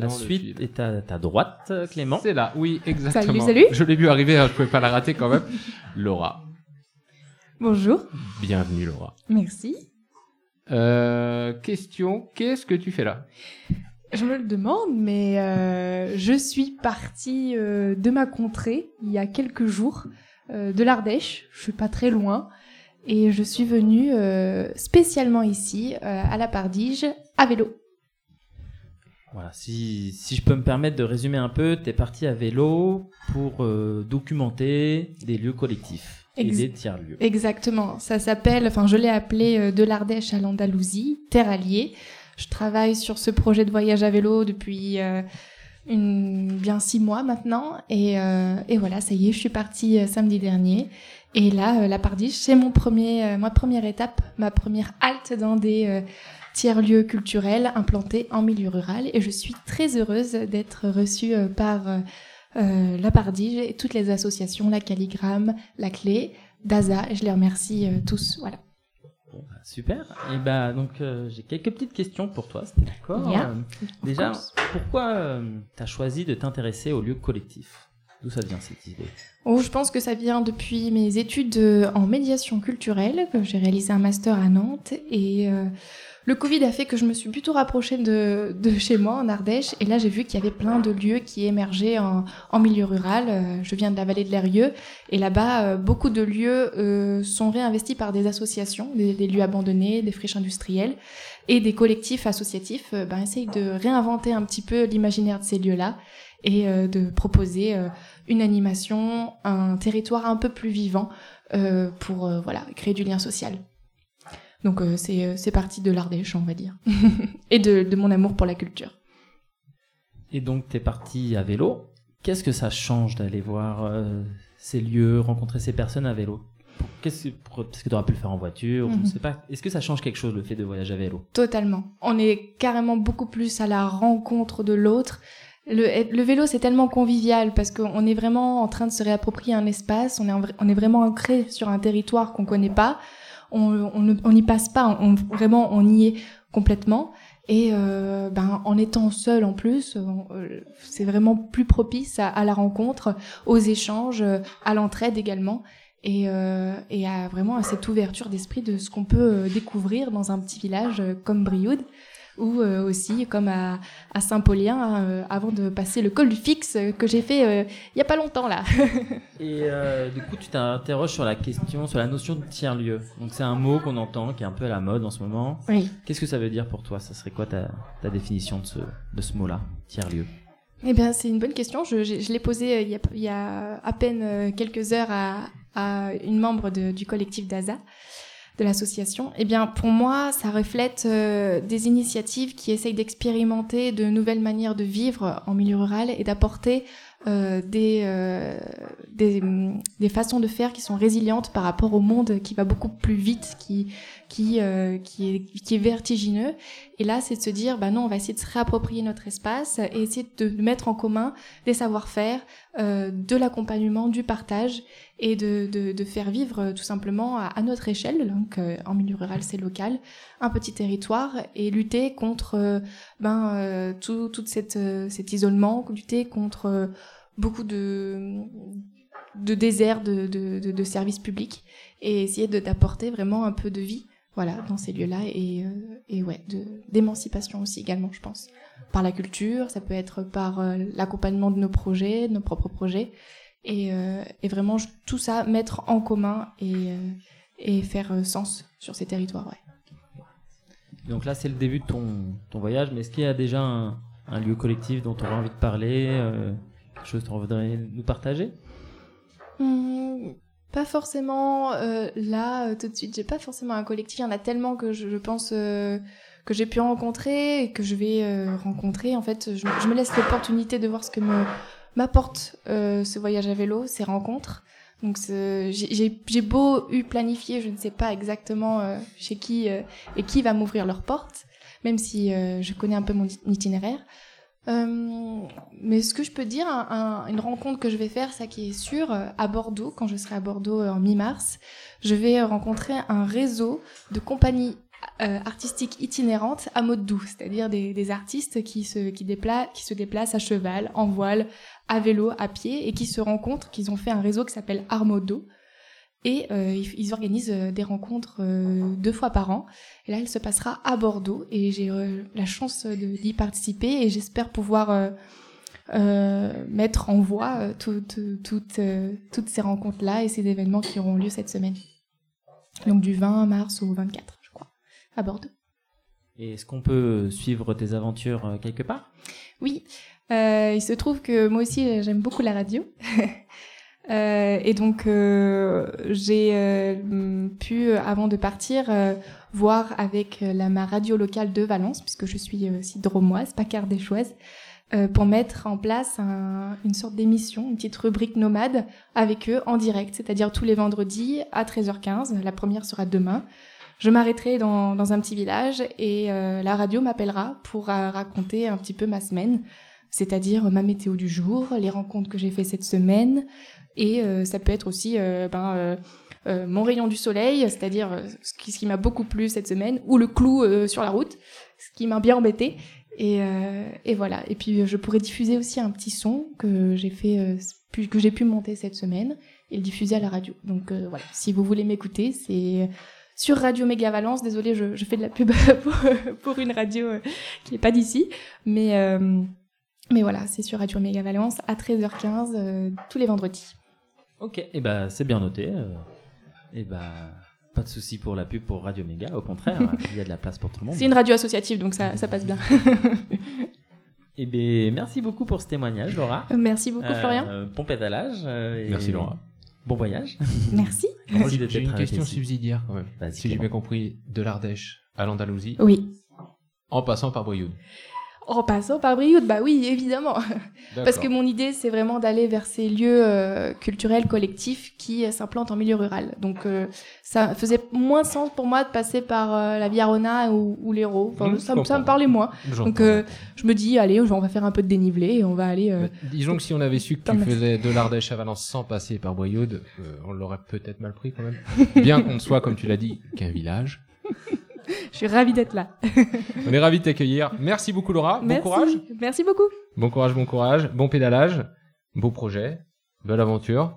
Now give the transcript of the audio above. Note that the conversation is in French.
La suite est à ta droite, Clément. C'est là, oui, exactement. Salut, salut. Je l'ai vu arriver, hein, je pouvais pas la rater quand même. Laura. Bonjour. Bienvenue, Laura. Merci. Euh, question, qu'est-ce que tu fais là? Je me le demande, mais euh, je suis partie euh, de ma contrée il y a quelques jours, euh, de l'Ardèche. Je suis pas très loin. Et je suis venue euh, spécialement ici, euh, à la Pardige, à vélo. Voilà, si, si je peux me permettre de résumer un peu, tu es parti à vélo pour euh, documenter des lieux collectifs et des tiers-lieux. Exactement. Ça s'appelle, enfin, je l'ai appelé euh, de l'Ardèche à l'Andalousie, Terre alliée. Je travaille sur ce projet de voyage à vélo depuis euh, une, bien six mois maintenant. Et, euh, et voilà, ça y est, je suis partie euh, samedi dernier. Et là, euh, la Pardiche, c'est mon premier, euh, ma première étape, ma première halte dans des tiers-lieux culturels implantés en milieu rural. Et je suis très heureuse d'être reçue euh, par euh, euh, la Pardige et toutes les associations, la Calligramme, la Clé, DASA. Et je les remercie euh, tous. Voilà. Bon, bah, super. Et bah donc euh, j'ai quelques petites questions pour toi, d'accord. Yeah. Euh, déjà, pourquoi tu as choisi de t'intéresser aux lieux collectifs D'où ça vient cette idée Oh, je pense que ça vient depuis mes études euh, en médiation culturelle. J'ai réalisé un master à Nantes et euh, le Covid a fait que je me suis plutôt rapprochée de, chez moi en Ardèche. Et là, j'ai vu qu'il y avait plein de lieux qui émergeaient en, milieu rural. Euh, Je viens de la vallée de l'Erieux et là-bas, beaucoup de lieux euh, sont réinvestis par des associations, des, lieux abandonnés, des friches industrielles et des collectifs associatifs. ben, essayent de réinventer un petit peu l'imaginaire de ces lieux-là et euh, de proposer euh, une animation, un territoire un peu plus vivant euh, pour voilà créer du lien social. Donc c'est parti de l'Ardèche, on va dire, et de, de mon amour pour la culture. Et donc tu es parti à vélo. Qu'est-ce que ça change d'aller voir euh, ces lieux, rencontrer ces personnes à vélo? Qu'est-ce que, parce que tu aurais pu le faire en voiture, je ne Mhm. sais pas. Est-ce que ça change quelque chose le fait de voyager à vélo? Totalement. On est carrément beaucoup plus à la rencontre de l'autre. Le, le vélo, c'est tellement convivial parce qu'on est vraiment en train de se réapproprier un espace. On est, on est vraiment ancré sur un territoire qu'on connaît pas. On ne- on n'y passe pas. On, vraiment, on y est complètement. Et euh, ben, en étant seul en plus, on- euh, c'est vraiment plus propice à, à la rencontre, aux échanges, euh, à l'entraide également, et, euh, et à vraiment à cette ouverture d'esprit de ce qu'on peut euh, découvrir dans un petit village euh, comme Brioude, ou euh, aussi comme à, à Saint-Paulien, euh, avant de passer le col du fixe euh, que j'ai fait il y a pas longtemps là. Et du coup, tu t'interroges sur la question, sur la notion de tiers-lieu. Donc c'est un mot qu'on entend, qui est un peu à la mode en ce moment. oui. Qu'est-ce que ça veut dire pour toi? Ça serait quoi ta, ta définition de ce, de ce mot-là, tiers-lieu? Eh bien, c'est une bonne question. Je, je- je l'ai posée il y, a, il y a à peine quelques heures à, à une membre de- du collectif DASA, de l'association. Eh bien, pour moi, ça reflète euh, des initiatives qui essayent d'expérimenter de nouvelles manières de vivre en milieu rural et d'apporter euh, des, euh, des, hum, des façons de faire qui sont résilientes par rapport au monde qui va beaucoup plus vite, qui, qui, euh, qui, est, vertigineux. Et là, c'est de se dire, bah non, on va essayer de se réapproprier notre espace et essayer de mettre en commun des savoir-faire, euh, de l'accompagnement, du partage et de, de, faire vivre euh, tout simplement à, notre échelle, donc en milieu rural c'est local, un petit territoire et lutter contre ben, tout, toute cette, cet isolement, lutter contre beaucoup de, de déserts de, de, de, services publics et essayer d'apporter vraiment un peu de vie voilà, dans ces lieux-là et, euh, et ouais, d'émancipation aussi également, je pense. Par la culture, ça peut être par euh, l'accompagnement de nos projets, de nos propres projets, et, euh, et vraiment tout ça mettre en commun et, et faire sens sur ces territoires. Ouais. Donc là, c'est le début de ton, ton voyage, mais est-ce qu'il y a déjà un, lieu collectif dont tu aurais envie de parler Quelque chose que tu voudrais nous partager? Pas forcément euh, là euh, tout de suite. J'ai pas forcément un collectif. Il y en a tellement que je, je pense euh, que j'ai pu rencontrer et que je vais euh, rencontrer. En fait, je, je me laisse l'opportunité de voir ce que m'apporte euh, ce voyage à vélo, ces rencontres. Donc j'ai- beau eu planifié, je ne sais pas exactement euh, chez qui et qui va m'ouvrir leurs portes, même si je connais un peu mon it- itinéraire. Euh, mais ce que je peux dire, un- un- une rencontre que je vais faire, ça qui est sûr, euh, à Bordeaux, quand je serai à Bordeaux euh, en mi-mars, je vais rencontrer un réseau de compagnies euh, artistique itinérante à mode doux, c'est-à-dire des, artistes qui se, qui, qui se déplacent à cheval, en voile, à vélo, à pied, et qui se rencontrent, qu'ils ont fait un réseau qui s'appelle Armodo. Et euh, ils, organisent euh, des rencontres euh, deux fois par an. Et là, elle se passera à Bordeaux. Et j'ai euh, la chance d'y participer. Et j'espère pouvoir mettre en voie tout- tout- toutes, ces rencontres-là et ces événements qui auront lieu cette semaine. Donc du 20 mars au 24, je crois, à Bordeaux. Et est-ce qu'on peut suivre tes aventures quelque part? Oui, il se trouve que moi aussi j'aime beaucoup la radio. Euh, et donc euh, j'ai euh, pu, euh, avant de partir, euh, voir avec euh, la, ma radio locale de Valence, puisque je suis aussi dromoise, pas cardéchoise, pour mettre en place un- une sorte d'émission, une petite rubrique nomade avec eux en direct, c'est-à-dire tous les vendredis à 13h15. La première sera demain. Je m'arrêterai dans, dans un petit village et la radio m'appellera pour raconter un petit peu ma semaine, c'est-à-dire ma météo du jour, les rencontres que j'ai fait cette semaine, et euh, ça peut être aussi euh, ben, euh, mon rayon du soleil, c'est-à-dire ce qui, m'a beaucoup plu cette semaine, ou le clou sur la route, ce qui m'a bien embêté. Et, et voilà. Et puis je pourrais diffuser aussi un petit son que j'ai fait, que j'ai pu monter cette semaine et le diffuser à la radio. Donc voilà. Si vous voulez m'écouter, c'est sur Radio Méga Valence. Désolée, je, fais de la pub pour, pour une radio qui n'est pas d'ici, mais euh, mais voilà, c'est sur Radio Méga Valence à 13h15 euh, tous les vendredis. Ok, et ben c'est bien noté. euh, et ben pas de souci pour la pub pour Radio Méga, au contraire, il y a de la place pour tout le monde. C'est une radio associative, donc ça, ça passe bien. Et ben merci beaucoup pour ce témoignage, Laura. Merci beaucoup, Euh, Florian. Bon pédalage. euh, et Merci, Laura. Bon voyage. Merci. Merci de J'ai une question ici. subsidiaire quand même. Si j'ai bien compris, de l'Ardèche à l'Andalousie, Oui. en passant par Brioude. En passant par Brioude, bah oui, évidemment. Parce que mon idée, c'est vraiment d'aller vers ces lieux euh, culturels collectifs qui euh, s'implantent en milieu rural. Donc, euh, ça faisait moins sens pour moi de passer par euh, la Viarona ou, ou l'Hérault. Enfin, Mmh, ça, me- ça me comprends. parlait moins. Donc, je me dis, allez, on va faire un peu de dénivelé et on va aller. Bah, disons que si on avait su que tu faisais de l'Ardèche à Valence sans passer par Brioude, on l'aurait peut-être mal pris quand même. Bien qu'on ne soit, comme tu l'as dit, qu'un village. Je suis ravie d'être là. On est ravis de t'accueillir. Merci beaucoup Laura. Merci. Bon courage. Merci beaucoup. Bon courage, bon courage. Bon pédalage. Beau projet. Belle aventure.